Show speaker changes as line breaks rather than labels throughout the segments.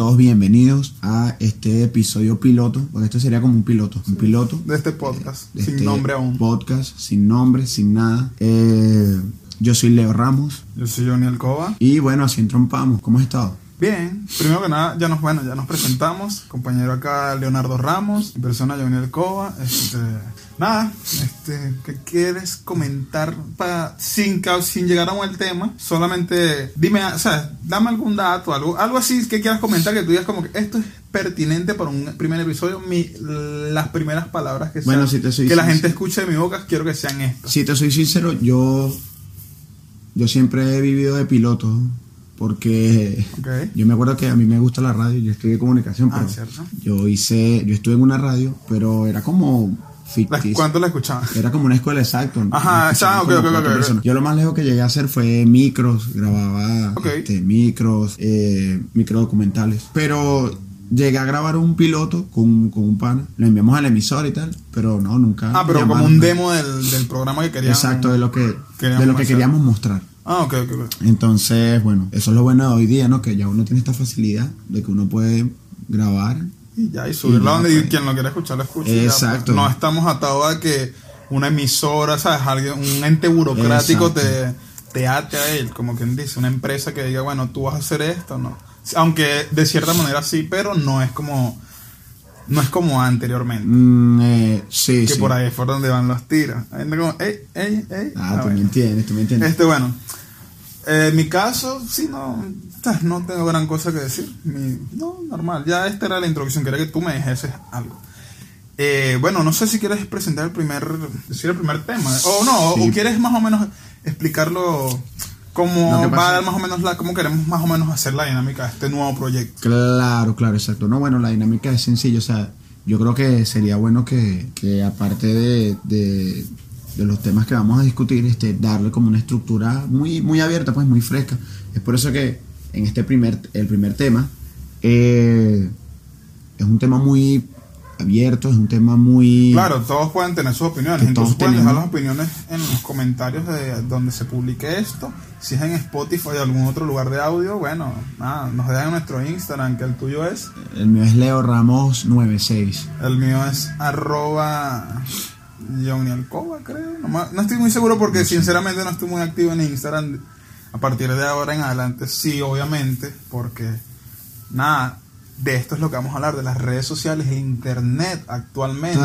todos bienvenidos a este episodio piloto, porque esto sería como un piloto, un piloto
De este podcast,
de
sin
este
nombre aún.
Podcast, sin nombre, sin nada. Eh, yo soy Leo Ramos
Yo soy Johnny Alcoba.
y bueno, así entrompamos. ¿Cómo has estado?
Bien, primero que nada, ya nos, bueno, ya nos presentamos. Compañero acá, Leonardo Ramos, mi persona Johnny Alcoba. Este, nada, este, ¿qué quieres comentar para sin, sin llegar a un tema? Solamente dime, o sea, dame algún dato, algo, algo así que quieras comentar que tú digas como que esto es pertinente para un primer episodio. Mi, las primeras palabras que,
Bueno,
sean-
si te soy
que la gente escuche de mi boca, quiero que sean estas.
Si te soy sincero, yo, yo siempre he vivido de piloto, porque yo me acuerdo que a mí me gusta la radio, yo estudié comunicación,
Ah,
pero
cierto.
yo hice, yo estuve en una radio, pero era como ficticio.
¿Cuánto la escuchabas?
Era como una escuela exacta. ¿no?
Ajá,
Escuchaba
ah, ok,
como
ok,
cuatro
ok, ok.
personas. Yo lo más lejos que llegué a hacer fue micros, grababa este, micros, eh, microdocumentales. Pero llegué a grabar un piloto con, con un pana. Lo enviamos a la emisora y tal, pero no, nunca.
Ah, pero como un demo del, del programa que querían.
Exacto, de lo que,
queríamos
de lo que
hacer.
queríamos mostrar.
Ah, ok, ok, ok.
Entonces, bueno, eso es lo bueno de hoy día, ¿no? Que ya uno tiene esta facilidad de que uno puede grabar.
Y ya, y
ya,
donde
pues.
quien lo quiera escuchar, lo ya, pues.
Exacto.
No estamos atados a que una emisora, ¿sabes? Alguien, un ente burocrático
Exacto.
te, te ate a él, como quien dice. Una empresa que diga, bueno, tú vas a hacer esto, no. Aunque de cierta manera sí, pero no es como. No es como anteriormente.
Mm, eh, sí,
que
sí.
por ahí es por donde van los tiros. Ahí anda como, ey, ey, ey.
Ah,
Ah,
tú me entiendes, tú me entiendes.
Este, bueno, eh, en mi caso, sí, no, no tengo gran cosa que decir. Mi- no, normal. Ya esta era la introducción. Quería que tú me dijeses algo. Eh, bueno, no sé si quieres presentar el primer, decir el primer tema. O no,
Sí.
o quieres más o menos explicarlo
Lo
cómo va a dar más o menos la, cómo queremos más o menos hacer la dinámica de este nuevo proyecto.
Claro, claro, exacto. No, bueno, la dinámica es sencilla. O sea, yo creo que sería bueno que, que aparte de, de, de los temas que vamos a discutir, este, darle como una estructura muy, muy abierta, pues muy fresca. Es por eso que en este primer, el primer tema eh, es un tema muy abierto, es un tema muy...
Claro, todos pueden tener sus opiniones. Entonces pueden dejar las opiniones en los comentarios de donde se publique esto. Si es en Spotify o algún otro lugar de audio, bueno, nada, nos dejan en nuestro Instagram, que el tuyo es.
El mío es Leo Ramos 96.
El mío es arroba Johnny Alcoba, creo. No, no estoy muy seguro porque sinceramente no estoy muy activo en Instagram. A partir de ahora en adelante, sí, obviamente, porque nada, de esto es lo que vamos a hablar, de las redes sociales e internet actualmente.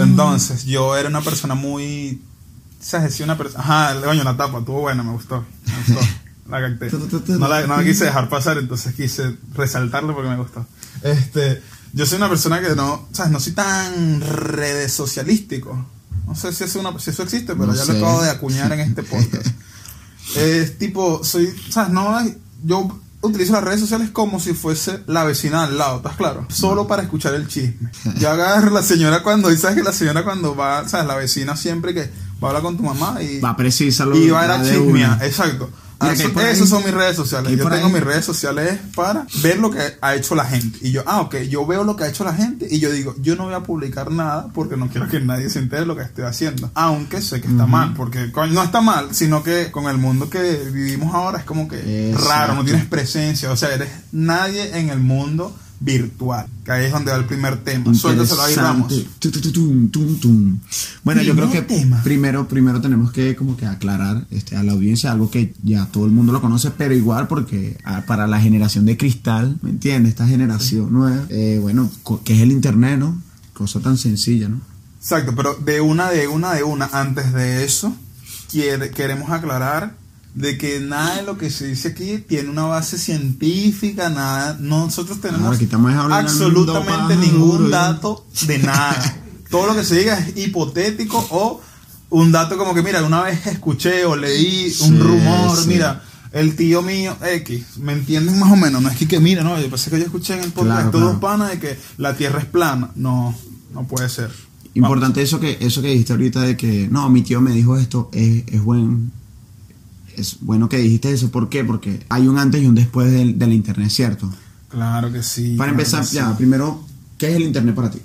Entonces, yo era una persona muy. ¿Sabes? Sí, una persona. Ajá, coño, la tapa, estuvo buena, me gustó. Me gustó. La capté. No la, no la quise dejar pasar, entonces quise resaltarlo porque me gustó. Este. Yo soy una persona que no. ¿Sabes? No soy tan redes socialístico. No sé si eso, una, si eso existe, pero
No
ya
sé.
lo acabo de acuñar en este podcast. es tipo, soy. ¿Sabes? No. Yo utilizo las redes sociales como si fuese la vecina al lado, ¿estás claro? Solo para escuchar el chisme. Yo agarro la señora cuando, y sabes que la señora cuando va, ¿sabes? La vecina siempre que va a hablar con tu mamá y,
Va a precisarlo.
y va a ir a chismear, exacto.
Que
Eso- esas son mis redes sociales. Yo tengo
ahí-
mis redes sociales para ver lo que ha hecho la gente. Y yo, ah, ok, yo veo lo que ha hecho la gente y yo digo, yo no voy a publicar nada porque no quiero que nadie se entere de lo que estoy haciendo. Aunque sé que está mal, porque no está mal, sino que con el mundo que vivimos ahora es como que
Exacto.
raro, no tienes presencia. O sea, eres nadie en el mundo virtual. Que ahí es donde va el primer tema. Suéltaselo ahí, Ramos.
Bueno, yo creo que
tema.
primero, primero tenemos que como que aclarar este, a la audiencia algo que ya todo el mundo lo conoce, pero igual porque para la generación de cristal, ¿me entiendes? Esta generación nueva, eh, bueno, que es el internet, ¿no? Cosa tan sencilla, ¿no?
Exacto, pero de una, de una, de una, antes de eso, quiere- queremos aclarar de que nada de lo que se dice aquí tiene una base científica, nada, nosotros tenemos absolutamente ningún dato de nada. Todo lo que se diga es hipotético o un dato como que, mira, una vez escuché o leí un
Sí,
rumor,
sí.
mira, el tío mío X, ¿me entienden más o menos? No es que, que mira, no, yo pensé que yo escuché en el podcast
Claro,
todos
claro.
panas de que la Tierra es plana. No, no puede ser.
Importante eso que eso que dijiste ahorita de que no, mi tío me dijo esto, es, es buen es bueno que dijiste eso, ¿por qué? Porque hay un antes y un después del, del internet, ¿cierto?
Claro que sí.
Para
claro
empezar,
sí.
ya, primero, ¿qué es el internet para ti?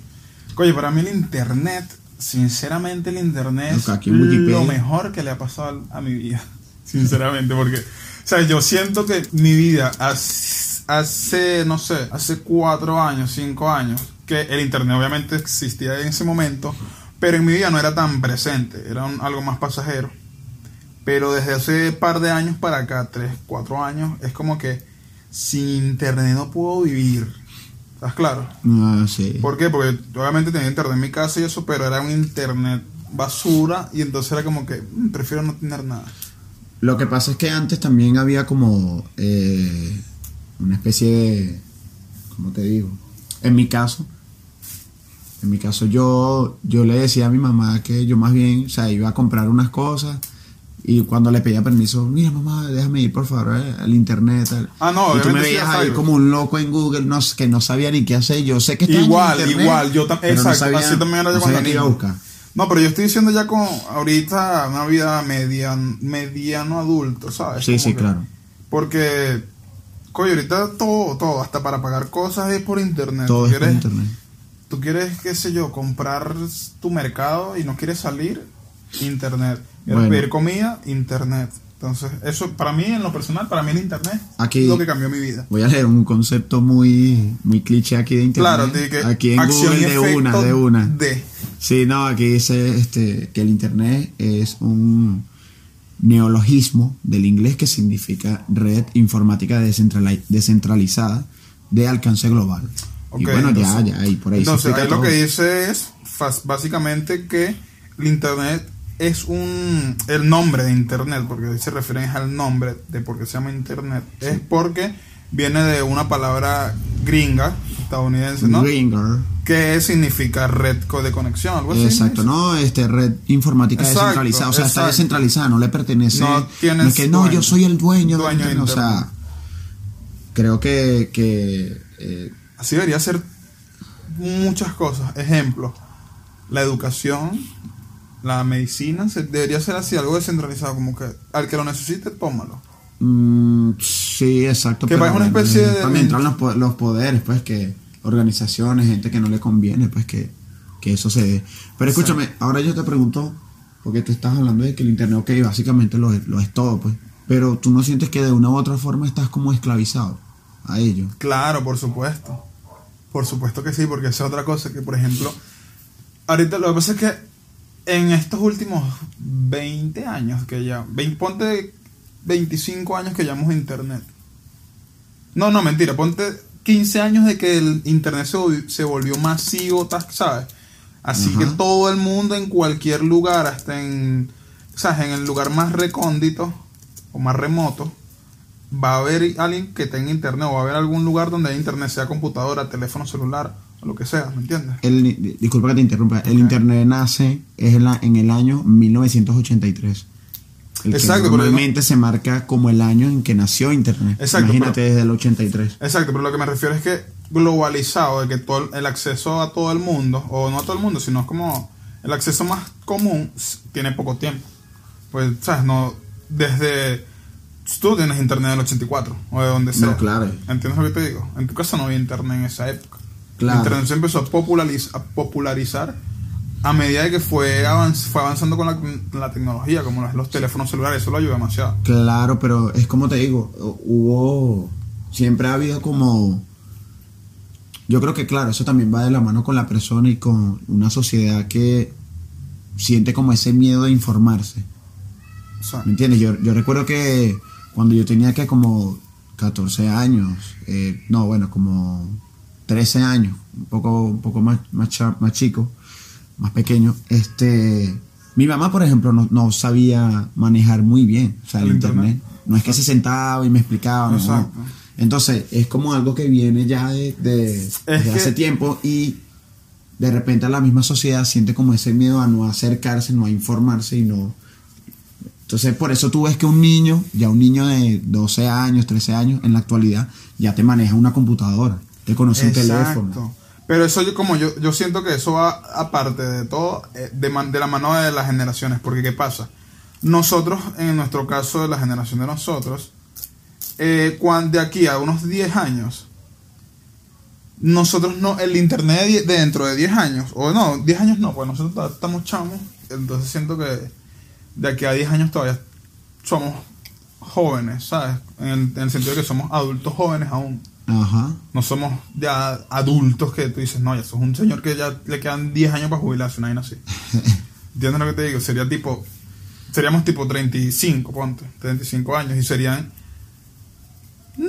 Oye, para mí el internet, sinceramente el internet es
aquí
lo mejor que le ha pasado a mi vida. Sinceramente, porque, o sea, yo siento que mi vida ha, s- hace, no sé, hace cuatro años, cinco años, que el internet obviamente existía en ese momento, pero en mi vida no era tan presente, era un- algo más pasajero. Pero desde hace par de años para acá, tres, cuatro años, es como que sin internet no puedo vivir. ¿Estás claro?
Ah, sí.
¿Por qué? Porque obviamente tenía internet en mi casa y eso, pero era un internet basura y entonces era como que mm, prefiero no tener nada.
Lo que pasa es que antes también había como eh, una especie de, ¿cómo te digo? En mi caso, en mi caso yo, yo le decía a mi mamá que yo más bien, o sea, iba a comprar unas cosas y cuando le pedía permiso, mira mamá, déjame ir por favor eh, al internet. tal".
Ah, no,
y tú me veías ahí como un loco en Google, no, que no sabía ni qué hacer. Yo sé que estaba en
Igual,
internet,
igual, yo tam-
pero no
exacto,
sabía-
así también era yo
no
cuando
iba a buscar.
No, pero yo estoy diciendo ya con ahorita una vida median, mediano adulto, ¿sabes?
Sí,
Como
sí,
que-
claro.
Porque, coño, ahorita todo, todo, hasta para pagar cosas es por internet.
Todo
¿Tú
es por internet.
tú quieres, qué sé yo, comprar tu mercado y no quieres salir, internet.
Bueno.
pedir comida, internet. Entonces, eso para mí, en lo personal, para mí el internet
Aquí-
es lo que cambió mi vida.
Voy a leer un concepto muy, muy cliché aquí de internet.
Claro, de que
aquí en Google
y
de una, de una.
de.
Sí, no, aquí dice este, que el internet es un neologismo del inglés que significa red informática descentrali- descentralizada de alcance global. y
Ok,
bueno, ya,
entonces-
ya, y por ahí se
Entonces,
explica
ahí lo
todo.
que dice es básicamente que el Internet es un. El nombre de Internet, porque se refieren al nombre de por qué se llama Internet, es porque viene de una palabra gringa, estadounidense, ¿no?
Ringer.
Que significa red de conexión, algo así.
Exacto, no, este red informática
Exacto,
descentralizada, o sea, está descentralizada, no le pertenece.
No tienes
es que no, yo soy el dueño,
Dueño de
internet, o sea, creo que, que eh,
Así debería ser muchas cosas. Ejemplo, la educación, la medicina, se- debería ser así, algo descentralizado, como que al que lo necesite, tómalo.
Mm, sí, exacto.
Que es una especie de-
También entran los, po- los poderes, pues, que organizaciones, gente que no le conviene, pues, que, que eso se dé. Pero escúchame, ahora yo te pregunto, porque tú estás hablando de que el Internet, ok, básicamente lo es, lo es todo, pues. Pero tú no sientes que de una u otra forma estás como esclavizado a ello.
Claro, por supuesto. Por supuesto que sí, porque esa es otra cosa que, por ejemplo, ahorita lo que pasa es que en estos últimos 20 años que ya, 20, ponte 25 años que llevamos internet. No, no, mentira, ponte 15 años de que el internet se, volvió- se volvió masivo, ¿sabes? Así que todo el mundo en cualquier lugar, hasta en, ¿sabes? En el lugar más recóndito o más remoto, va a haber alguien que tenga internet o va a haber algún lugar donde haya internet, sea computadora, teléfono celular o lo que sea, ¿me entiendes?
El, di- disculpa que te interrumpa. El. Internet nace es en, la- en el año 1983. El
Exacto,
que
pero
normalmente se marca como el año en que nació Internet.
Exacto,
Imagínate
pero-
desde el 83.
Exacto, pero lo que me refiero es que globalizado, de que todo el- el acceso a todo el mundo, o no a todo el mundo, sino es como el acceso más común, tiene poco tiempo. Pues, ¿sabes? No, desde... Tú tienes internet en el 84, o de donde sea.
No, claro.
¿Entiendes lo que te digo? En tu casa no había internet en esa época.
Claro.
El se empezó a, populariz- a popularizar a medida de que fue, avanz- fue avanzando con la, la tecnología, como los, los teléfonos celulares, eso lo ayuda demasiado.
Claro, pero es como te digo, hubo, siempre ha habido como, yo creo que claro, eso también va de la mano con la persona y con una sociedad que siente como ese miedo de informarse. ¿Me entiendes? Yo, yo recuerdo que cuando yo tenía que como 14 años, eh, no, bueno, como 13 años, un poco, un poco más, más, más chico, más pequeño, este, mi mamá, por ejemplo, no, no sabía manejar muy bien, o sea, el,
El
internet.
internet.
No es que se sentaba y me explicaba, no, no.
Exacto.
Entonces, es como algo que viene ya de, de- desde
que-
hace tiempo y de repente la misma sociedad siente como ese miedo a no acercarse, no a informarse y no... Entonces, por eso tú ves que un niño, ya un niño de 12 años, 13 años, en la actualidad, ya te maneja una computadora, te conoce un teléfono.
Pero eso yo como yo, yo siento que eso va aparte de todo, eh, de, man- de la mano de las generaciones, porque ¿qué pasa? Nosotros, en nuestro caso de la generación de nosotros, eh, cuan- de aquí a unos 10 años, nosotros no, el internet de, de dentro de 10 años, o no, 10 años no, pues nosotros estamos chamos, entonces siento que de aquí a 10 años todavía somos jóvenes, ¿sabes? En el, en el sentido de que somos adultos jóvenes aún.
Ajá.
No somos ya adultos que tú dices, no, ya sos un señor que ya le quedan 10 años para jubilarse, una vaina así. ¿Entiendes lo que te digo? Sería tipo, seríamos tipo 35, ponte, 35 años y serían... Mm,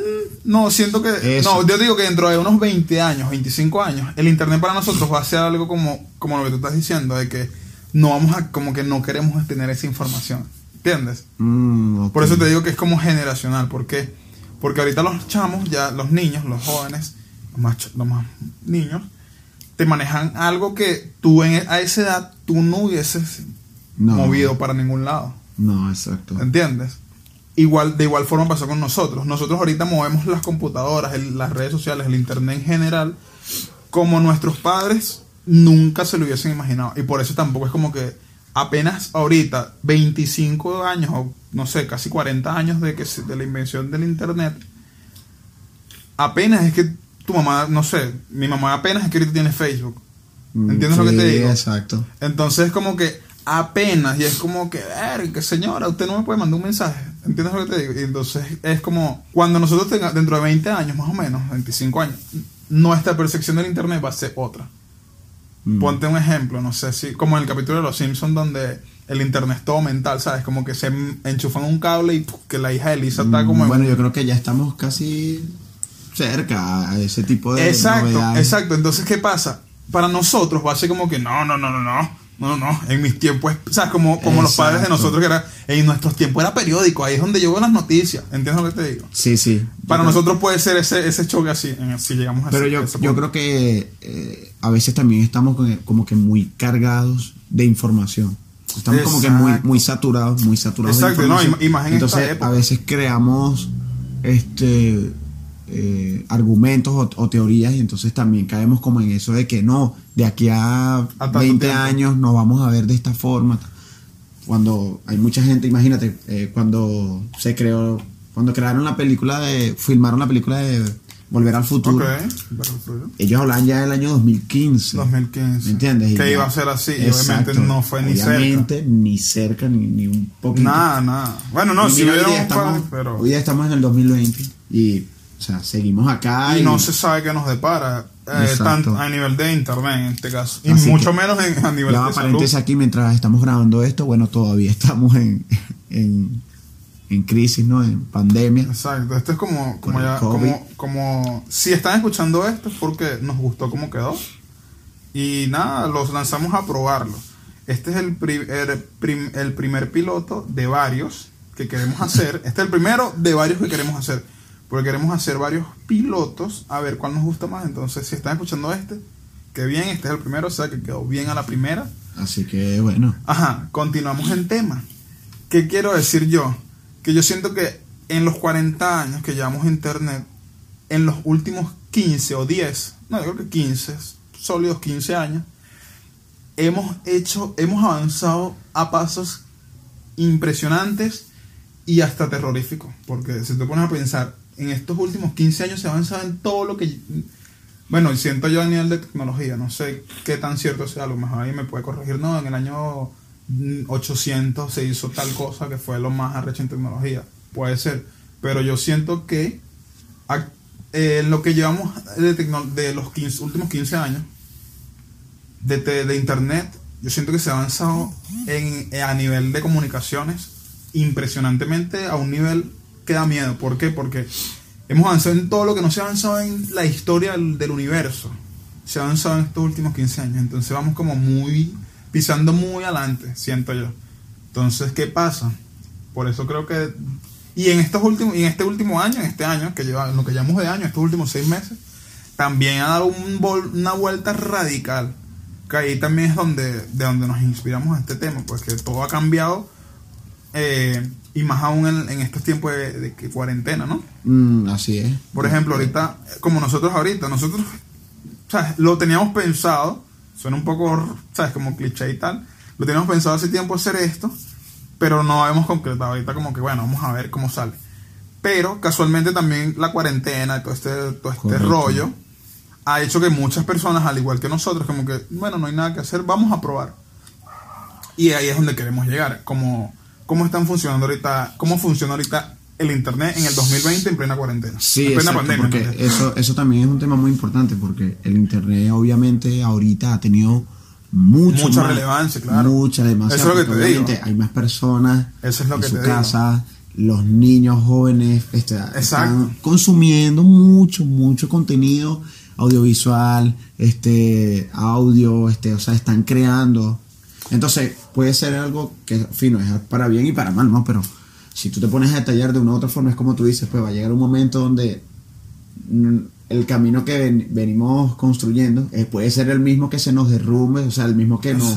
No, siento que...
Eso.
No, yo digo que dentro de unos 20 años, 25 años, el Internet para nosotros va a ser algo como, como lo que tú estás diciendo, de que no vamos a, como que no queremos tener esa información. ¿Entiendes?
Mm.
Por eso te digo que es como generacional. ¿Por qué? Porque ahorita los chamos, ya los niños, los jóvenes, los más, ch- los más niños, te manejan algo que tú en, a esa edad tú no hubieses
No.
movido para ningún lado.
No, exacto.
¿Entiendes? Igual, de igual forma pasó con nosotros. Nosotros ahorita movemos las computadoras, el- las redes sociales, el internet en general, como nuestros padres nunca se lo hubiesen imaginado. Y por eso tampoco es como que apenas ahorita, 25 años o no sé, casi 40 años de, que se- de la invención del internet, apenas es que tu mamá, no sé, mi mamá apenas es que ahorita tiene Facebook.
Mm,
¿Entiendes lo que te digo?
Exacto.
Entonces como que apenas, y es como que, que señora, usted no me puede mandar un mensaje. ¿Entiendes lo que te digo? Y entonces es como, cuando nosotros tengamos, dentro de 20 años más o menos, 25 años, nuestra percepción del Internet va a ser otra.
Mm.
Ponte un ejemplo, no sé si, como en el capítulo de Los Simpsons donde el Internet es todo mental, ¿sabes? Como que se enchufan un cable y ¡puf! que la hija de Lisa está
Mm,
como en
Bueno, yo creo que ya estamos casi cerca a ese tipo de
Exacto,
novedades.
exacto. Entonces, ¿qué pasa? Para nosotros va a ser como que no, no, no, no, no. No, no, en mis tiempos, o sea, como, como los padres de nosotros que era, en nuestros tiempos era periódico, ahí es donde yo veo las noticias, ¿entiendes lo que te digo?
Sí, sí.
Para
creo-
nosotros puede ser ese, ese choque así, si llegamos a
Pero
ese-
yo,
ese
yo creo que eh, a veces también estamos como que muy cargados de información. Estamos como que muy, muy saturados, muy saturados
Exacto,
de
no,
información.
y- y más en esta
Entonces,
época.
a veces creamos este eh, argumentos o, o teorías y entonces también caemos como en eso de que no, de aquí a
tanto
20
tiempo.
años nos vamos a ver de esta forma. Cuando hay mucha gente, imagínate, eh, cuando se creó, cuando crearon la película de, filmaron la película de Volver al Futuro.
Ok, perfecto.
Ellos hablaban ya del año 2015.
2015.
¿Me entiendes?
Que iba a ser así,
Exacto.
obviamente no fue ni cerca.
Obviamente, ni cerca, ni, ni un poquito.
Nada, nada. Bueno, no, si
hoy, día
un
estamos,
par, pero...
hoy día estamos en el 2020 y, o sea, seguimos acá.
y no se sabe qué nos depara, eh, tanto a nivel de internet en este caso. Y
Así
mucho menos en- a nivel de salud.
paréntesis aquí mientras estamos grabando esto, bueno, todavía estamos en, en, en crisis, ¿no? En pandemia.
Exacto, esto es como, como ya, como, como, si están escuchando esto es porque nos gustó cómo quedó. Y nada, los lanzamos a probarlo. Este es el, pri- el, prim- el primer piloto de varios que queremos hacer. Este es el primero de varios que queremos hacer. Porque queremos hacer varios pilotos a ver cuál nos gusta más. Entonces, si están escuchando este, que bien, este es el primero, o sea que quedó bien a la primera.
Así que, bueno.
Ajá, continuamos en tema. ¿Qué quiero decir yo? Que yo siento que en los 40 años que llevamos internet, en los últimos 15 o 10, no, yo creo que 15, sólidos 15 años, hemos hecho, hemos avanzado a pasos impresionantes y hasta terroríficos. Porque si te pones a pensar, en estos últimos 15 años se ha avanzado en todo lo que... Bueno, siento yo a nivel de tecnología, no sé qué tan cierto sea, a lo mejor alguien me puede corregir, no, en el año mm, 800 se hizo tal cosa que fue lo más arrecho en tecnología, puede ser, pero yo siento que eh, lo que llevamos de, de los 15 últimos 15 años de, de internet, yo siento que se ha avanzado en, eh, a nivel de comunicaciones impresionantemente a un nivel que da miedo. ¿Por qué? Porque hemos avanzado en todo lo que no se ha avanzado en la historia del, universo. Se ha avanzado en estos últimos 15 años. Entonces vamos como muy, pisando muy adelante, siento yo. Entonces, ¿qué pasa? Por eso creo que... Y en, estos últimos, y en este último año, en este año, que lleva, lo que llamamos de año, estos últimos seis meses, también ha dado un vol- una vuelta radical. Que ahí también es donde, de donde nos inspiramos a este tema, pues que todo ha cambiado eh, y más aún en, en estos tiempos de, cuarentena, ¿no?
Mm, así es.
Por ejemplo, ahorita, como nosotros ahorita, nosotros, ¿sabes? Lo teníamos pensado, suena un poco, ¿sabes? Como cliché y tal, lo teníamos pensado hace tiempo hacer esto, pero no habíamos concretado. Ahorita como que, bueno, vamos a ver cómo sale. Pero casualmente también la cuarentena y todo este, todo este
Correcto.
rollo ha hecho que muchas personas, al igual que nosotros, como que, bueno, no hay nada que hacer, vamos a probar. Y ahí es donde queremos llegar, como cómo están funcionando ahorita, cómo funciona ahorita el internet en el 2020 en plena cuarentena.
Sí,
en plena
exacto, porque eso, eso también es un tema muy importante porque el internet obviamente ahorita ha tenido mucho
mucha
más-
relevancia, claro.
Mucha, demasiada.
Eso es lo que te digo.
Hay más personas
Eso es lo
en
que
su
te digo.
casa, los niños jóvenes este,
Exacto.
están consumiendo mucho, mucho contenido audiovisual, este, audio, este, o sea, están creando. Entonces, puede ser algo que, fino, es para bien y para mal, ¿no? Pero si tú te pones a detallar de una u otra forma, es como tú dices, pues va a llegar un momento donde mm, el camino que ven- venimos construyendo eh, puede ser el mismo que se nos derrumbe, o sea, el mismo que nos,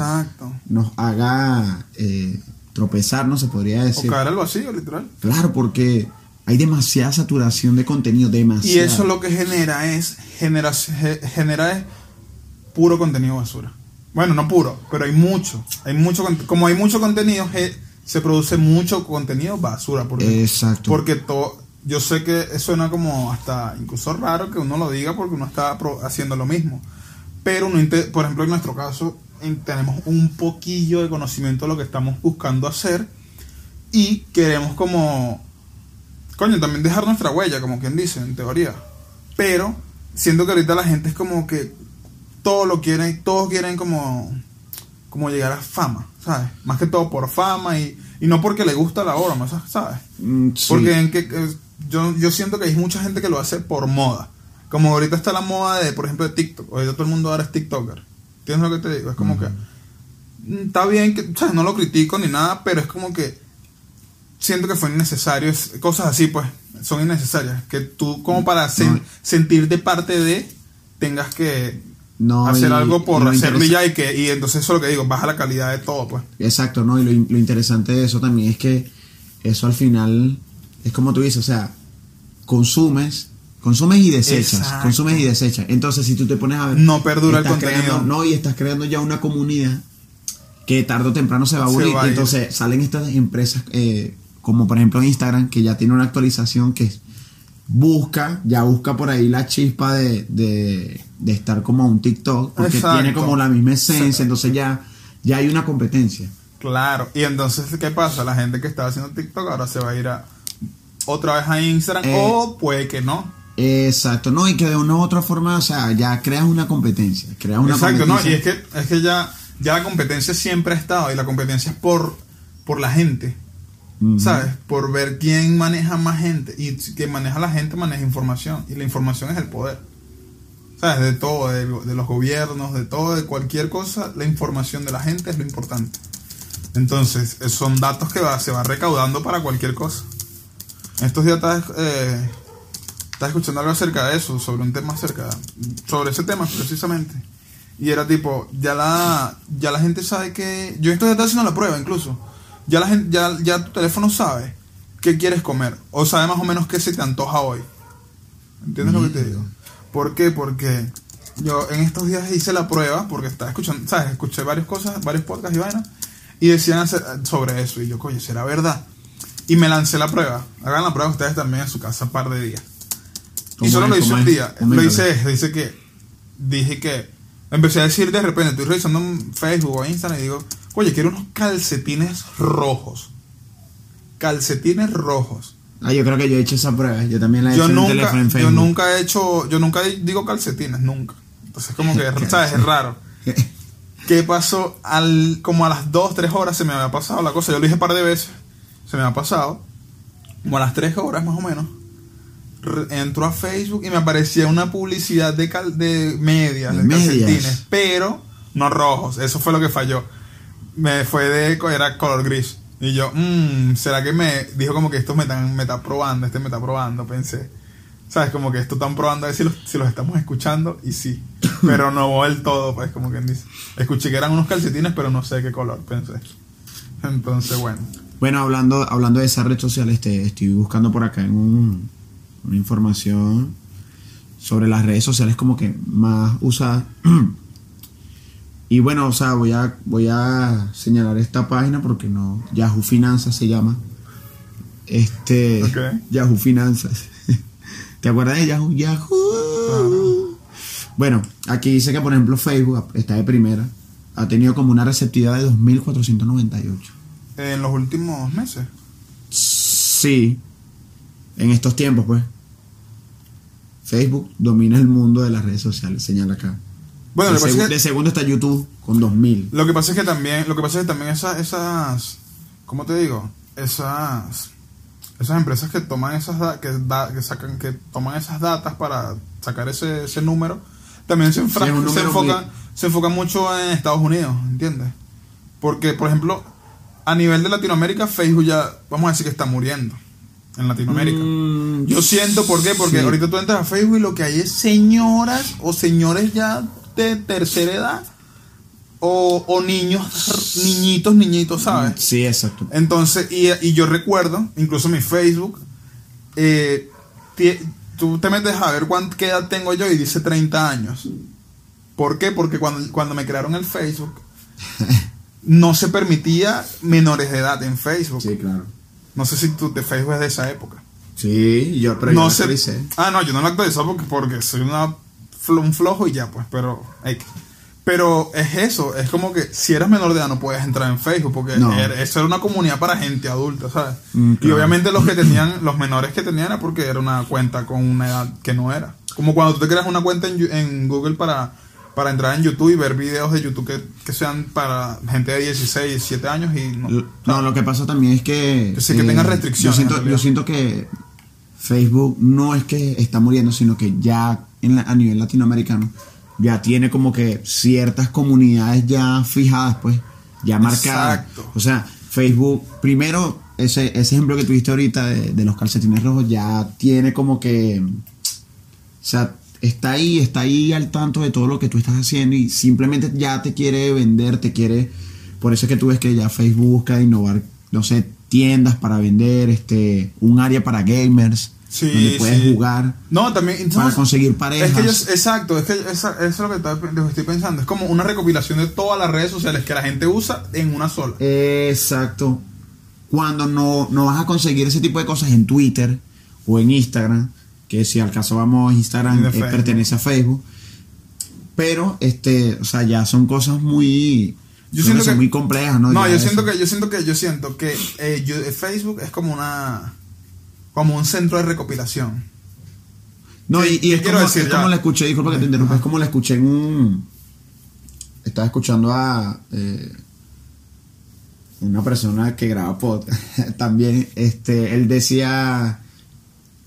nos haga eh, tropezar, no se podría
O
decir.
caer al vacío, literal.
Claro, porque hay demasiada saturación de contenido, demasiada.
Y eso lo que genera es genera, ge- genera es puro contenido basura. Bueno, no puro, pero hay mucho. Hay mucho como hay mucho contenido, se produce mucho contenido basura. Porque,
Exacto.
porque todo, yo sé que suena como hasta incluso raro que uno lo diga porque uno está haciendo lo mismo. Pero, uno por ejemplo, en nuestro caso, en- tenemos un poquillo de conocimiento de lo que estamos buscando hacer y queremos como coño, también dejar nuestra huella, como quien dice, en teoría. Pero siento que ahorita la gente es como que todo lo quieren, todos quieren como, como llegar a fama, ¿sabes? Más que todo por fama y, y no porque le gusta la obra. ¿sabes?
Mm, sí.
Porque en que, eh, yo, yo siento que hay mucha gente que lo hace por moda. Como ahorita está la moda de, por ejemplo, de TikTok. Ahorita todo el mundo ahora es TikToker. ¿Entiendes lo que te digo? Es como que... mm, Está bien que... Sea, no lo critico ni nada, pero es como que... Siento que fue innecesario. es- cosas así, pues, son innecesarias. Que tú, como para sen- sentirte parte de, tengas que
No,
hacer
y-
algo por
y lo
hacerlo y ya. Y, que, y entonces eso es lo que digo, baja la calidad de todo, pues.
Exacto, ¿no? Y lo, in- lo interesante de eso también es que eso al final es como tú dices, o sea, consumes, consumes y desechas,
Exacto.
consumes y desechas. Entonces, si tú te pones a ver...
No perdura el contenido.
creando- no, y estás creando ya una comunidad que tarde o temprano se va a aburrir.
ir.
Entonces, salen estas empresas eh, como por ejemplo Instagram, que ya tiene una actualización que busca, ya busca por ahí la chispa de, de, de estar como un TikTok, porque
Exacto.
tiene como la misma esencia, entonces ya, ya hay una competencia.
Claro, y entonces, ¿qué pasa? La gente que estaba haciendo TikTok ahora se va a ir a otra vez a Instagram
Eh,
o puede que no.
Exacto, no, y que de una u otra forma, o sea, ya creas una competencia, creas una
Exacto, no, y es que, es que ya, ya la competencia siempre ha estado y la competencia es por, por la gente, ¿sabes? Por ver quién maneja más gente y quien maneja la gente maneja información y la información es el poder. ¿Sabes? De todo, de, los gobiernos, de todo, de cualquier cosa, la información de la gente es lo importante. Entonces, eh, son datos que va, se va recaudando para cualquier cosa. Estos días estaba, eh, estaba escuchando algo acerca de eso, sobre un tema acerca, sobre ese tema precisamente. Y era tipo, ya la, ya la gente sabe que, yo estaba haciendo la prueba incluso, ya la gente, ya, ya tu teléfono sabe qué quieres comer, o sabe más o menos qué se te antoja hoy. ¿Entiendes lo que te digo? ¿Por qué? Porque yo en estos días hice la prueba, porque estaba escuchando, ¿sabes? Escuché varias cosas, varios podcasts y vainas, y decían hacer- sobre eso, y yo, coño, ¿será verdad? Y me lancé la prueba. Hagan la prueba ustedes también en su casa un par de días. Y
¿Cómo
solo
es?
lo hice
¿Cómo
un
es?
día. Lo hice, dice que, dije que, empecé a decir de repente, estoy revisando Facebook o Instagram y digo, oye, quiero unos calcetines rojos. Calcetines rojos.
Ah, yo creo que yo he hecho esa prueba, yo también la he
Yo
hecho en el teléfono en
yo
Facebook.
nunca he hecho, yo nunca digo calcetines, nunca. Entonces como que, ¿sabes? Es raro. ¿Qué pasó? Al, como a las 2, 3 horas se me había pasado la cosa. Yo lo dije un par de veces. Se me ha pasado. Como a las 3 horas más o menos. Entro a Facebook y me aparecía una publicidad de, cal- de medias,
De
de,
medias.
calcetines, pero no rojos. Eso fue lo que falló. Me fue de, era color gris. Y yo, mmm, ¿será que me dijo como que esto me están, me está probando, este me está probando? Pensé. ¿Sabes? Como que esto están probando a ver si los, si los estamos escuchando y sí. Pero no del todo, pues, como quien dice. Escuché que eran unos calcetines, pero no sé qué color, pensé. Entonces, bueno.
Bueno, hablando, hablando de esa red social, este, estoy buscando por acá en un- una información sobre las redes sociales como que más usadas. y bueno, o sea, voy a, voy a señalar esta página porque no, Yahoo Finanzas se llama. Este,
Ok.
Yahoo Finanzas. ¿Te acuerdas de Yahoo? Yahoo. Bueno, aquí dice que por ejemplo Facebook está de primera. Ha tenido como una receptividad de 2.498.
En los últimos meses.
Sí. en estos tiempos, pues, Facebook domina el mundo de las redes sociales, señala acá.
Bueno,
de,
lo que pasa
segu-
es que-
de segundo está YouTube con 2000.
Lo que pasa es que también, lo que pasa es que también esas, esas, ¿cómo te digo? Esas, esas empresas que toman esas, que, da- que sacan, que toman esas datas para sacar ese, ese número, también se,
Sí,
se enfocan, se enfocan mucho en Estados Unidos, ¿entiendes? Porque, por ejemplo, a nivel de Latinoamérica, Facebook ya, vamos a decir que está muriendo en Latinoamérica.
Mm,
Yo siento, ¿por qué? Porque
sí.
ahorita tú entras a Facebook y lo que hay es señoras o señores ya de tercera edad o, o niños, niñitos, niñitos, ¿sabes?
Sí, exacto.
Entonces, y, y yo recuerdo, incluso mi Facebook, eh, tú te metes a ver cuánta qué edad tengo yo y dice 30 años. ¿Por qué? Porque cuando, cuando me crearon el Facebook, no se permitía menores de edad en Facebook.
Sí, claro.
No sé si de Facebook es de esa época.
Sí, yo, pero yo
no
lo actualicé.
Ah, no, yo no lo actualicé porque, porque soy una, un flojo y ya, pues, pero. X. Pero es eso, es como que si eres menor de edad no puedes entrar en Facebook porque
No.
era- eso era una comunidad para gente adulta, ¿sabes?
Mm,
Y
claro.
obviamente los que tenían, los menores que tenían era porque era una cuenta con una edad que no era. Como cuando tú te creas una cuenta en, en Google para, para entrar en YouTube y ver videos de YouTube que, que sean para gente de 16, 17 años y no.
No, lo que pasa también es que.
Que sí, que restricciones,
Yo
en
siento, yo siento que Facebook no es que está muriendo, sino que ya en la- a nivel latinoamericano ya tiene como que ciertas comunidades ya fijadas, pues, ya marcadas.
Exacto.
O sea, Facebook, primero, ese, ese ejemplo que tuviste ahorita de, de los calcetines rojos ya tiene como que. O sea, está ahí, está ahí al tanto de todo lo que tú estás haciendo y simplemente ya te quiere vender, te quiere. Por eso es que tú ves que ya Facebook busca innovar, no sé, tiendas para vender, este, un área para gamers,
Sí,
donde puedes
sí.
jugar.
No, también.
Para
no,
conseguir
Es
parejas.
que yo, exacto, es que eso es lo que estoy pensando. Es como una recopilación de todas las redes sociales que la gente usa en una sola.
Exacto. Cuando no, no vas a conseguir ese tipo de cosas en Twitter o en Instagram, que si al caso vamos, Instagram
De
eh, pertenece a Facebook. Pero, este, o sea, ya son cosas muy,
Yo siento que-
muy complejas, ¿no?
No,
Ya
yo
eso.
siento que, yo siento que, yo siento que eh, yo- eh, Facebook es como una, como un centro de recopilación.
No,
¿Qué-
y, es,
quiero
como,
decir
es como la escuché, disculpa que te interrumpa, es como la escuché en un... Estaba escuchando a eh, una persona que graba podcast también, este, él decía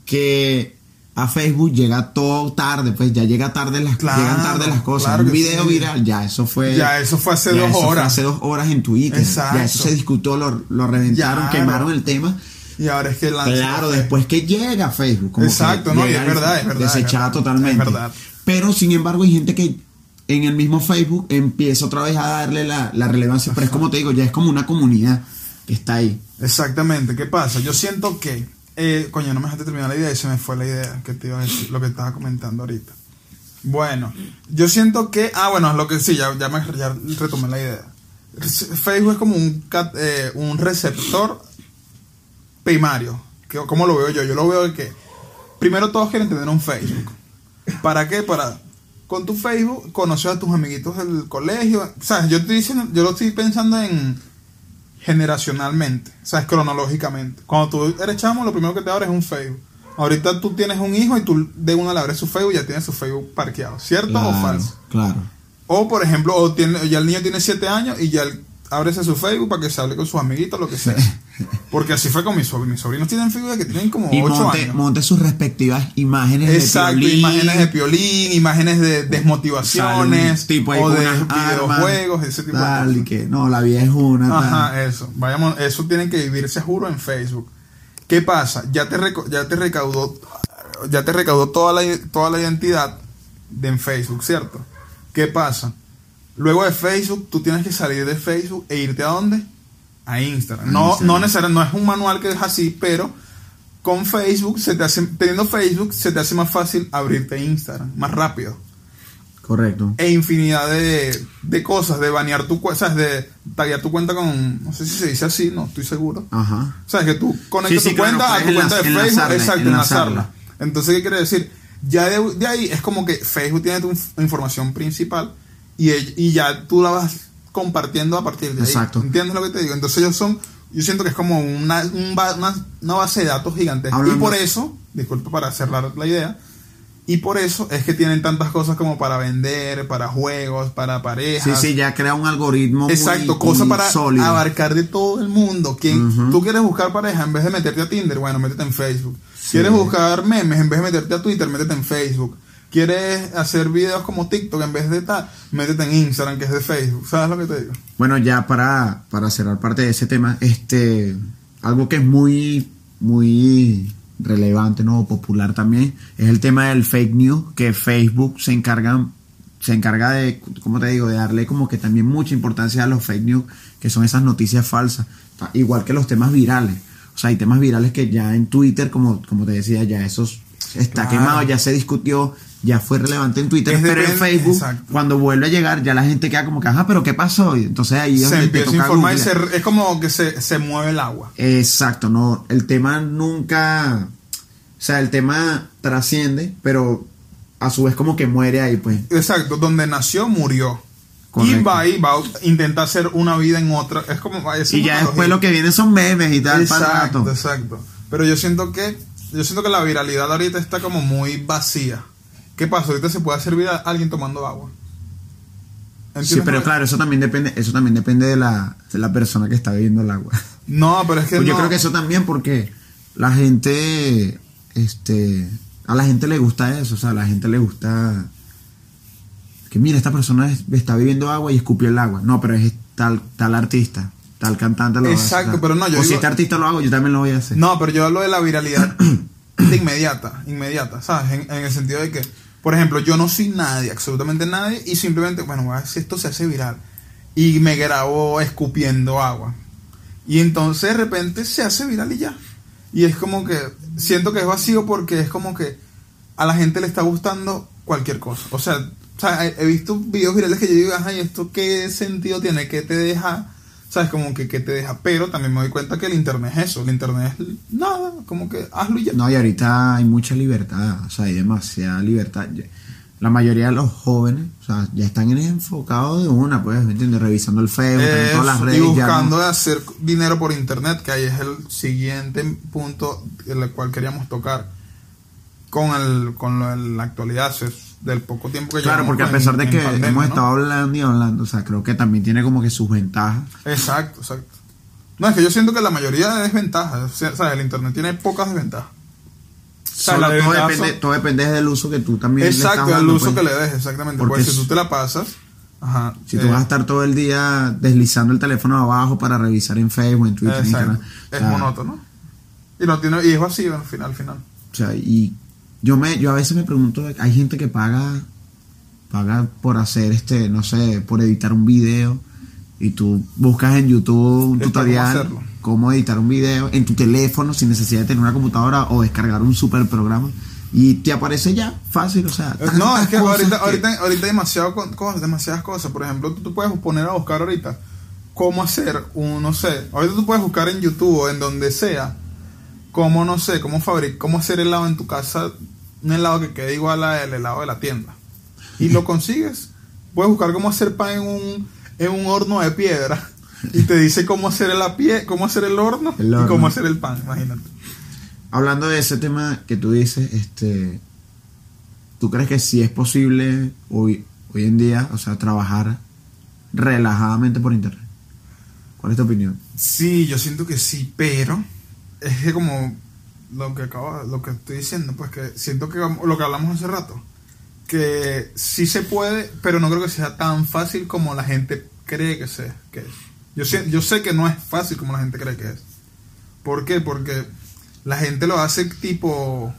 que a Facebook llega todo tarde, pues ya llega tarde las,
Claro,
llegan tarde las cosas.
claro
un video
sí.
viral, ya eso fue...
Ya, eso fue hace dos
fue
horas.
hace dos horas en Twitter.
Exacto.
Ya eso se discutió, lo, lo reventaron, quemaron el tema.
Y ahora es que lanza-
Claro, después que llega Facebook. Como
Exacto, no, y es verdad, es verdad, es
Desechada totalmente.
es verdad.
Pero sin embargo, hay gente que en el mismo Facebook empieza otra vez a darle la, la relevancia. Pero es como te digo, ya es como una comunidad que está ahí.
Exactamente, ¿qué pasa? Yo siento que, eh, coño, no me dejaste terminar la idea y se me fue la idea que te iba a decir, lo que estaba comentando ahorita. Bueno, yo siento que, ah, bueno, lo que sí, ya, ya, me, ya retomé la idea. Facebook es como un, cat- eh, un receptor primario. ¿Cómo lo veo yo? Yo lo veo de que primero todos quieren tener un Facebook. ¿Para qué? Para con tu Facebook conocer a tus amiguitos del colegio. O sea, yo estoy diciendo, yo lo estoy pensando en generacionalmente, o sea, es cronológicamente. Cuando tú eres chamo, lo primero que te abres es un Facebook. Ahorita tú tienes un hijo y tú de una le abres su Facebook y ya tienes su Facebook parqueado, ¿cierto o falso?
Claro.
O por ejemplo, o tiene, ya el niño tiene 7 años y ya el- ábrese su Facebook para que se hable con sus amiguitos, lo que sea. Porque así fue con mis sobrinos. Mis sobrinos tienen Facebook que tienen como
Y
8
monte,
años.
monte sus respectivas imágenes
Exacto,
de Piolín,
imágenes de piolín, imágenes de desmotivaciones,
tipo
o de videojuegos, ese tipo
tal,
de cosas.
que no, la vida es una. tal.
Ajá, eso. Vayamos, eso tienen que vivirse juro en Facebook. ¿Qué pasa? Ya te ya te recaudó ya te recaudó toda la toda la identidad de en Facebook, ¿cierto? ¿Qué pasa? Luego de Facebook, tú tienes que salir de Facebook e irte a dónde? A Instagram. No,
Instagram.
no necesariamente, no es un manual que es así, pero con Facebook, se te hace, teniendo Facebook, se te hace más fácil abrirte Instagram, más rápido
Correcto.
e infinidad de, de cosas, de banear tu cuenta, de taggear tu cuenta con, no sé si se dice así, no estoy seguro.
Ajá.
O sea, que tú conectas
Sí, sí,
tu
claro,
cuenta a tu cuenta de Facebook,
enlazarla,
exacto,
enlazarla.
enlazarla. Entonces, ¿qué quiere decir? Ya de, de ahí es como que Facebook tiene tu inf- información principal y, y ya tú la vas compartiendo a partir de ahí.
Exacto.
¿Entiendes lo que te digo? Entonces ellos son yo siento que es como una, un una, una base de datos gigantesca. Y por eso, disculpa para cerrar la idea, y por eso es que tienen tantas cosas como para vender, para juegos, para
Sí,
parejas.
sí, ya crea un algoritmo muy-
Exacto, cosas
muy
para
sólido.
abarcar de todo el mundo. Quien,
Ujú.
Tú quieres buscar pareja en vez de meterte a Tinder, bueno, métete en Facebook.
Sí.
Quieres buscar memes en vez de meterte a Twitter, métete en Facebook. Quieres hacer videos como TikTok en vez de tal, métete en Instagram, que es de Facebook. ¿Sabes lo que te digo?
Bueno, ya para, para cerrar parte de ese tema, este algo que es muy, muy relevante, ¿no? popular también, es el tema del fake news, que Facebook se encarga, se encarga de, ¿cómo te digo?, de darle como que también mucha importancia a los fake news, que son esas noticias falsas, igual que los temas virales. O sea, hay temas virales que ya en Twitter, como, como te decía, ya esos está
Claro.
quemado, ya se discutió, ya fue relevante en Twitter, pero en Facebook,
exacto.
cuando vuelve a llegar, ya la gente queda como que, ajá, pero ¿qué pasó? Y entonces ahí es
Se
donde te
empieza a informar y se- es como que se, se mueve el agua.
Exacto, no, el tema nunca, o sea, el tema trasciende, pero a su vez como que muere ahí, pues.
Exacto, donde nació, murió. Y va y va a intentar hacer una vida en otra. Es como. es
Y ya después lo que viene son memes y tal, para
Exacto,
rato.
exacto. Pero yo siento que yo siento que la viralidad ahorita está como muy vacía. ¿Qué pasa? Ahorita se puede hacer viral alguien tomando agua.
Sí, pero claro, eso también depende, eso también depende de la, de la persona que está bebiendo el agua.
No, pero es que
Pues yo creo que eso también porque la gente, este, a la gente le gusta eso, o sea, a la gente le gusta que mira, esta persona es- está bebiendo agua y escupió el agua. No, pero es tal, tal artista, tal cantante lo
Exacto, pero no, yo
O si este artista lo hago, yo también lo voy a hacer.
No, pero yo hablo de la viralidad de inmediata, inmediata, ¿sabes? En, en el sentido de que, por ejemplo, yo no soy nadie, absolutamente nadie, y simplemente, bueno, a ver si esto se hace viral. Y me grabo escupiendo agua. Y entonces de repente se hace viral y ya. Y es como que siento que es vacío porque es como que a la gente le está gustando cualquier cosa. O sea, o sea, he, visto videos virales que yo digo, ajá, ¿y esto qué sentido tiene? ¿Qué te deja? ¿Sabes? Como que qué te deja. Pero también me doy cuenta que el internet es eso. El internet es nada, como que hazlo y ya.
No, y ahorita hay mucha libertad, o sea, hay demasiada libertad. La mayoría de los jóvenes, o sea, ya están enfocados de una, pues, ¿me entiendes? Revisando el Facebook, en todas las redes.
y
ya no-
buscando hacer dinero por internet, que ahí es el siguiente punto en el cual queríamos tocar con el con la actualidad, del poco tiempo que
Claro, porque a
en-
pesar de que
pandemia,
hemos
¿no?
estado hablando y hablando, o sea, creo que también tiene como que sus ventajas.
Exacto, exacto. No, es que yo siento que la mayoría de desventajas, o sea, ¿sabes? el internet tiene pocas desventajas. O sea,
Solo
la
todo, depende,
son-
todo depende del uso que tú también le
Exacto,
estás
el
dando,
uso
pues.
que le des, exactamente.
Porque
Porque si tú te la pasas, ajá.
Si tú
eh,
vas a estar todo el día deslizando el teléfono abajo para revisar en Facebook, en Twitter, en Instagram. o
es
sea,
monótono. Y no tiene, y es vacío al final, al final.
O sea, y yo me, yo a veces me pregunto, hay gente que paga, paga por hacer este, no sé, por editar un video y tú buscas en YouTube un
Esto, ¿cómo
tutorial cómo editar un video en tu teléfono sin necesidad de tener una computadora o descargar un super programa y te aparece ya fácil, o sea.
Eh, No, es que ahorita,
que-
ahorita, ahorita hay demasiado cosas, demasiadas cosas. Por ejemplo, tú, tú puedes poner a buscar ahorita cómo hacer un, no sé, ahorita tú puedes buscar en YouTube o en donde sea, cómo, no sé, cómo fabricar, cómo hacer helado en tu casa, un helado que quede igual al helado de la tienda. Y lo consigues. Puedes buscar cómo hacer pan en un, en un horno de piedra. Y te dice cómo hacer la pie, cómo hacer el horno,
El
y cómo hacer el pan, imagínate.
Hablando de ese tema que tú dices, este, ¿tú crees que sí es posible hoy, hoy en día, o sea, trabajar relajadamente por internet? ¿Cuál es tu opinión?
Sí, yo siento que sí, pero es que como lo que acabo, lo que estoy diciendo, pues que siento que lo que hablamos hace rato, que sí se puede, pero no creo que sea tan fácil como la gente cree que sea, que es. Yo sé, yo sé que no es fácil como la gente cree que es. ¿Por qué? Porque la gente lo hace tipo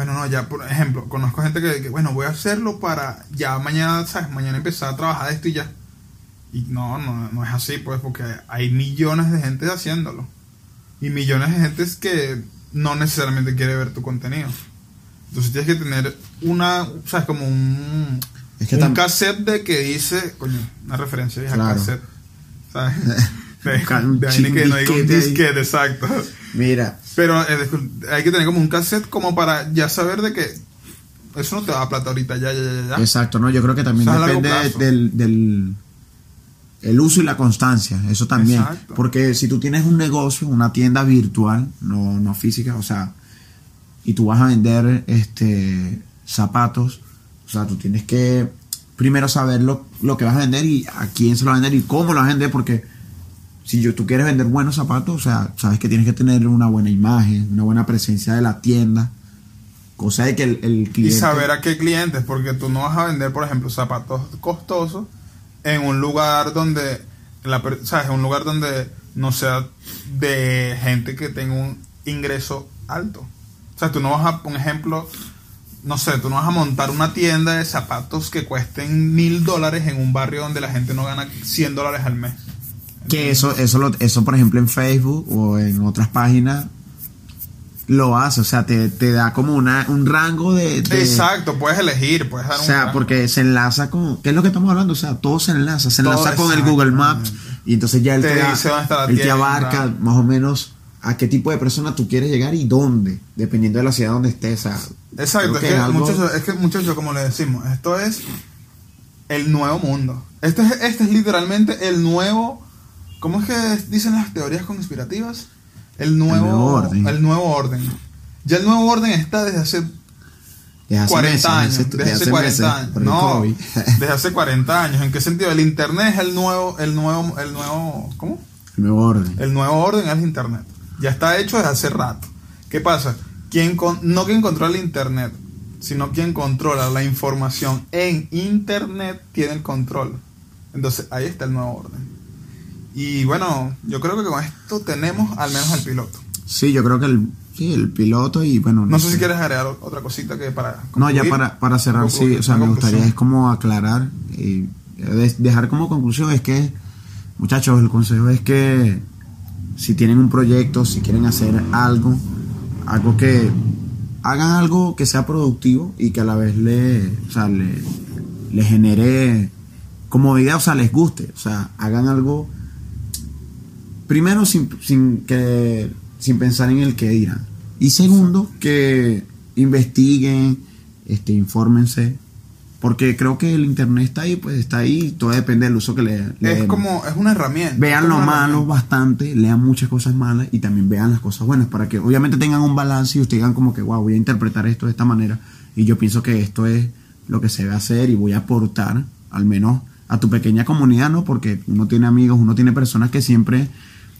bueno, no, ya, por ejemplo, conozco gente que, que, bueno, voy a hacerlo para ya mañana, ¿sabes? Mañana empezar a trabajar esto y ya. Y no, no, no es así, pues, porque hay millones de gente haciéndolo. Y millones de gente que no necesariamente quiere ver tu contenido. Entonces tienes que tener una, ¿sabes? Como un,
Es que
un cassette de que dice, coño, una referencia vieja,
Claro.
cassette. ¿Sabes? De, de ahí que no diga un
disquete
exacto.
Mira,
Pero eh, hay que tener como un cassette como para ya saber de que eso no te da plata ahorita, ya, ya, ya, ya.
exacto, ¿no? Yo creo que también
O sea,
depende del, del, el uso y la constancia, eso también.
Exacto.
Porque si tú tienes un negocio, una tienda virtual, no, no física, o sea, y tú vas a vender este zapatos, o sea, tú tienes que primero saber lo, lo que vas a vender y a quién se lo vas a vender y cómo lo vas a vender, porque si yo, tú quieres vender buenos zapatos, o sea, sabes que tienes que tener una buena imagen, una buena presencia de la tienda, cosa de que el, el
Y
cliente...
saber a qué clientes, porque tú no vas a vender, por ejemplo, zapatos costosos en un lugar donde, la, ¿sabes? Un lugar donde no sea de gente que tenga un ingreso alto. O sea, tú no vas a, por ejemplo, no sé, tú no vas a montar una tienda de zapatos que cuesten mil dólares en un barrio donde la gente no gana 100 dólares al mes.
Que eso, eso, lo- eso, por ejemplo, en Facebook o en otras páginas lo hace, o sea, te, te da como una, un rango de... de-
Exacto, puedes elegir, puedes dar
O sea, porque se enlaza con... ¿Qué es lo que estamos hablando? O sea, todo se enlaza. Se
Todo,
enlaza con el Google Maps y entonces ya él
Te
te, da-
dice dónde está la
él te abarca más o menos a qué tipo de persona tú quieres llegar y dónde, dependiendo de la ciudad donde estés. O sea,
Exacto, es
que es algo-
muchachos, es que muchachos, como le decimos, esto es el nuevo mundo. Este es, este es literalmente el nuevo, ¿cómo es que dicen las teorías conspirativas? El nuevo,
nuevo orden.
El nuevo orden. Ya el nuevo orden está desde hace
desde hace
40
meses,
años.
desde-
Desde, hace
hace
40
meses,
años.
el
No, desde hace 40 años. ¿En qué sentido? El internet es el nuevo, el nuevo, el nuevo, ¿cómo?
El nuevo orden.
El nuevo orden es Internet. Ya está hecho desde hace rato. ¿Qué pasa? Quien con- no quien controla el Internet, sino quien controla la información en Internet tiene el control. Entonces ahí está el nuevo orden. Y bueno, yo creo que con esto tenemos al menos el piloto.
Sí, yo creo que el, sí, el piloto y bueno...
No sé si quieres agregar otra cosita que para...
No, ya
concluir.
para, para cerrar, sí,
Concluir,
o sea, me gustaría
conclusión.
es como aclarar y de- dejar como conclusión es que, muchachos, el consejo es que si tienen un proyecto, si quieren hacer algo, algo que hagan algo que sea productivo y que a la vez le, o sea, le, le genere comodidad, o sea, les guste, o sea, hagan algo primero sin, sin que sin pensar en el que dirán y segundo que investiguen este infórmense porque creo que el internet está ahí pues está ahí todo depende del uso que le, le
Es
den.
como, es una herramienta.
vean lo malo bastante lean muchas cosas malas y también vean las cosas buenas para que obviamente tengan un balance y ustedes digan como que wow voy a interpretar esto de esta manera y yo pienso que esto es lo que se debe hacer y voy a aportar al menos a tu pequeña comunidad no porque uno tiene amigos uno tiene personas que siempre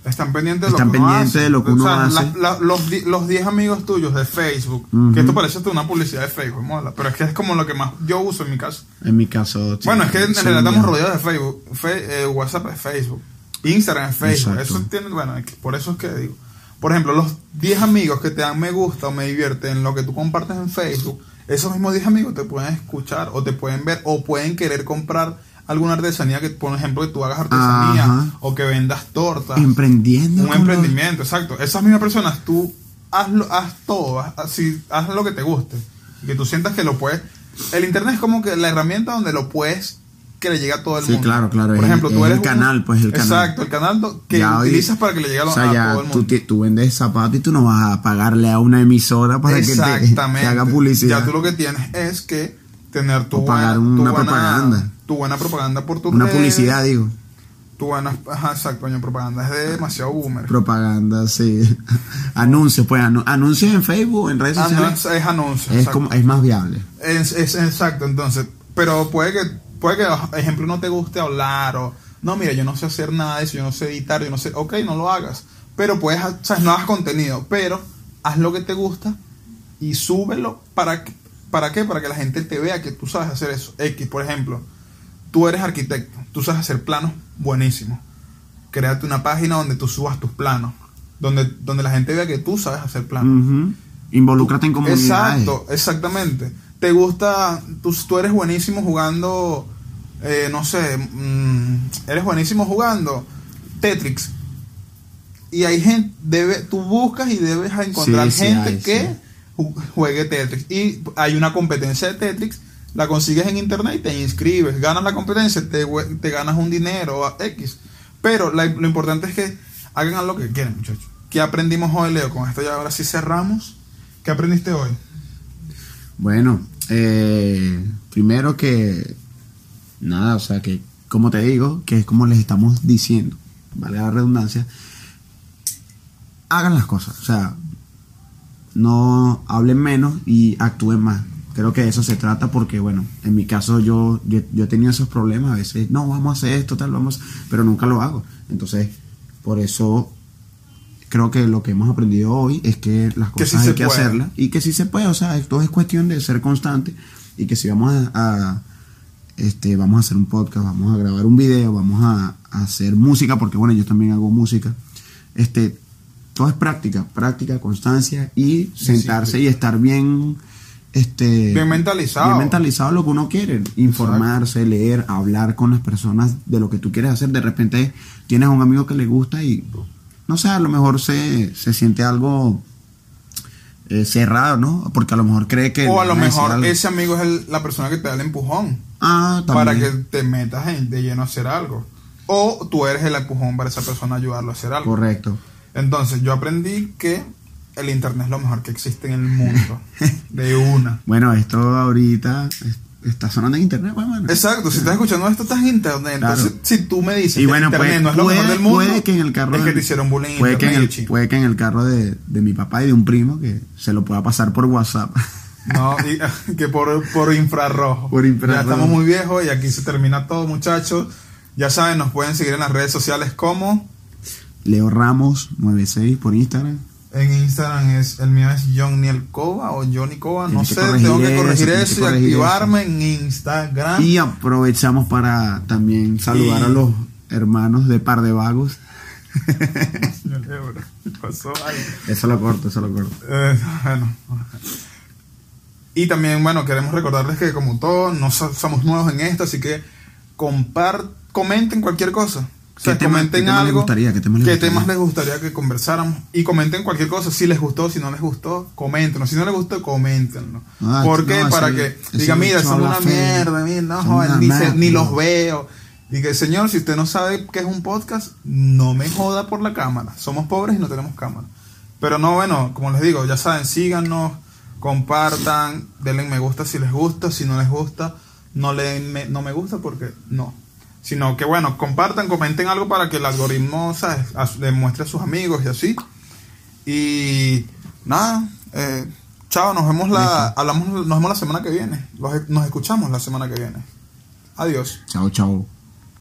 Están pendientes de lo
Están
que uno
pendientes
hace.
de lo que uno
O sea,
hace.
la- la- los, di- los 10 amigos tuyos de Facebook, que esto parece una publicidad de Facebook, mola, pero es que es como lo que más yo uso en mi caso.
En mi caso. sí,
bueno, es que en realidad estamos rodeados de Facebook. Fe- eh, WhatsApp es Facebook. Instagram es Facebook.
Exacto.
Eso tiene, bueno, por eso es que digo. Por ejemplo, los 10 amigos que te dan me gusta o me divierten en lo que tú compartes en Facebook, esos mismos 10 amigos te pueden escuchar o te pueden ver o pueden querer comprar alguna artesanía que, por ejemplo, que tú hagas artesanía
Ajá.
o que vendas tortas.
Emprendiendo.
Un
con los-
emprendimiento, exacto. Esas mismas personas, tú hazlo, haz todo, haz, así, haz lo que te guste. Que tú sientas que lo puedes. El internet es como que la herramienta donde lo puedes que le llegue a todo el
Sí,
mundo.
claro, claro,
Por
es
ejemplo,
el-
tú
es
eres
el canal, pues, el canal.
Exacto, el canal que
Ya hoy-
utilizas para que le llegue a,
O sea,
a
ya
todo el
tú,
mundo.
ti- tú vendes zapatos y tú no vas a pagarle a una emisora para que te, te haga publicidad.
Ya tú lo que tienes es que tener tu
O pagar
buena, tu
una
buena-
propaganda.
Tu buena propaganda por tu
Una publicidad, digo.
Tu buena, ajá, exacto, coño, propaganda es de demasiado boomer.
Propaganda, sí. anuncios, pues anu- anuncios en Facebook, en redes sociales.
es, es anuncio.
es, como, es más viable.
Es, es exacto, entonces, pero puede que, puede que, ejemplo, no te guste hablar o, no, mira, yo no sé hacer nada de eso, yo no sé editar, yo no sé, ok, no lo hagas, pero puedes, ha- sabes, no hagas contenido, pero haz lo que te gusta y súbelo para, que- ¿para qué? Para que la gente te vea que tú sabes hacer eso. X, por ejemplo, tú eres arquitecto, tú sabes hacer planos buenísimos. Créate una página donde tú subas tus planos, donde, donde la gente vea que tú sabes hacer planos.
Ujú. Involúcrate en comunidades.
Exacto, exactamente. Te gusta, tú, tú eres buenísimo jugando, eh, no sé, mm, eres buenísimo jugando Tetris. Y hay gente, debe, tú buscas y debes encontrar
Sí, sí,
gente
hay,
que
sí.
juegue Tetris. Y hay una competencia de Tetris, la consigues en internet y te inscribes. Ganas la competencia, te, te ganas un dinero X. Pero lo importante es que hagan lo que quieren, muchachos. ¿Qué aprendimos hoy, Leo? Con esto ya ahora sí cerramos. ¿Qué aprendiste hoy?
Bueno, eh, primero que nada, o sea, que como te digo, que es como les estamos diciendo, vale la redundancia, hagan las cosas, o sea, no hablen menos y actúen más. Creo que de eso se trata porque, bueno, en mi caso yo, yo, yo he tenido esos problemas, a veces, no, vamos a hacer esto, tal, vamos, pero nunca lo hago. Entonces, por eso creo que lo que hemos aprendido hoy es que las
Que sí
cosas hay que
puede.
hacerlas y que sí se puede, o sea, esto es cuestión de ser constante y que si vamos a, a, este, vamos a hacer un podcast, vamos a grabar un video, vamos a, a hacer música, porque bueno, yo también hago música, este, todo es práctica, práctica, constancia y sentarse y estar bien, este,
Bien mentalizado.
bien mentalizado lo que uno quiere, informarse, leer, hablar con las personas de lo que tú quieres hacer. De repente tienes a un amigo que le gusta y no sé, a lo mejor se, se siente algo eh, cerrado, ¿no? Porque a lo mejor cree que...
O a lo mejor ese amigo es el- la persona que te da el empujón
Ah,
para que
también.
te metas en- de lleno a hacer algo. O tú eres el empujón para esa persona ayudarlo a hacer algo.
Correcto.
Entonces yo aprendí que el internet es lo mejor que existe en el mundo. de una.
Bueno, esto ahorita es- está sonando en internet, pues, bueno.
Exacto, si estás escuchando esto estás en internet. Entonces, si tú me dices
Y
que
bueno,
internet
puede,
no es lo
puede-
mejor del mundo,
puede que en el carro
es que te hicieron bullying
puede que en el,
chico.
puede que en el carro de, de mi papá y de un primo que se lo pueda pasar por WhatsApp.
No, y- que por, por infrarrojo.
Por infrarrojo.
Ya estamos muy viejos y aquí se termina todo, muchachos. Ya saben, nos pueden seguir en las redes sociales como
Leo Ramos 96 por Instagram.
En Instagram es el mío es John Niel Cova o Johnny Cova, no sé, tengo que corregir eso, y
corregir
activarme en Instagram.
Y aprovechamos para también saludar
Y-
a los hermanos de Par de Vagos. Eso lo corto, eso lo corto.
Eh, bueno. Y también, bueno, queremos recordarles que como todos, no so- somos nuevos en esto, así que compar, comenten cualquier cosa. O sea,
¿Qué tema-
comenten algo.
gustaría? ¿Qué tema les
¿Qué
gustaría?
temas les gustaría que conversáramos? Y comenten cualquier cosa. Si les gustó, si no les gustó, coméntenos. Si no les gustó, coméntenlo.
Ah,
¿Por qué?
no,
Para
ese-
que
ese
diga, mira, son una mierda, mira, no, joder, ni, se-
mierda.
ni los veo. Y que, señor, si usted no sabe qué es un podcast, no me joda por la cámara. Somos pobres y no tenemos cámara. Pero no, bueno, como les digo, ya saben, síganos, compartan, denle me gusta si les gusta, si no les gusta, no le no me gusta porque no. Sino que bueno, compartan, comenten algo para que el algoritmo, ¿sabes? A- le muestre a sus amigos y así. Y nada, eh, chao, nos vemos la, hablamos, nos vemos la semana que viene. Los- nos escuchamos la semana que viene. Adiós.
Chao, chao.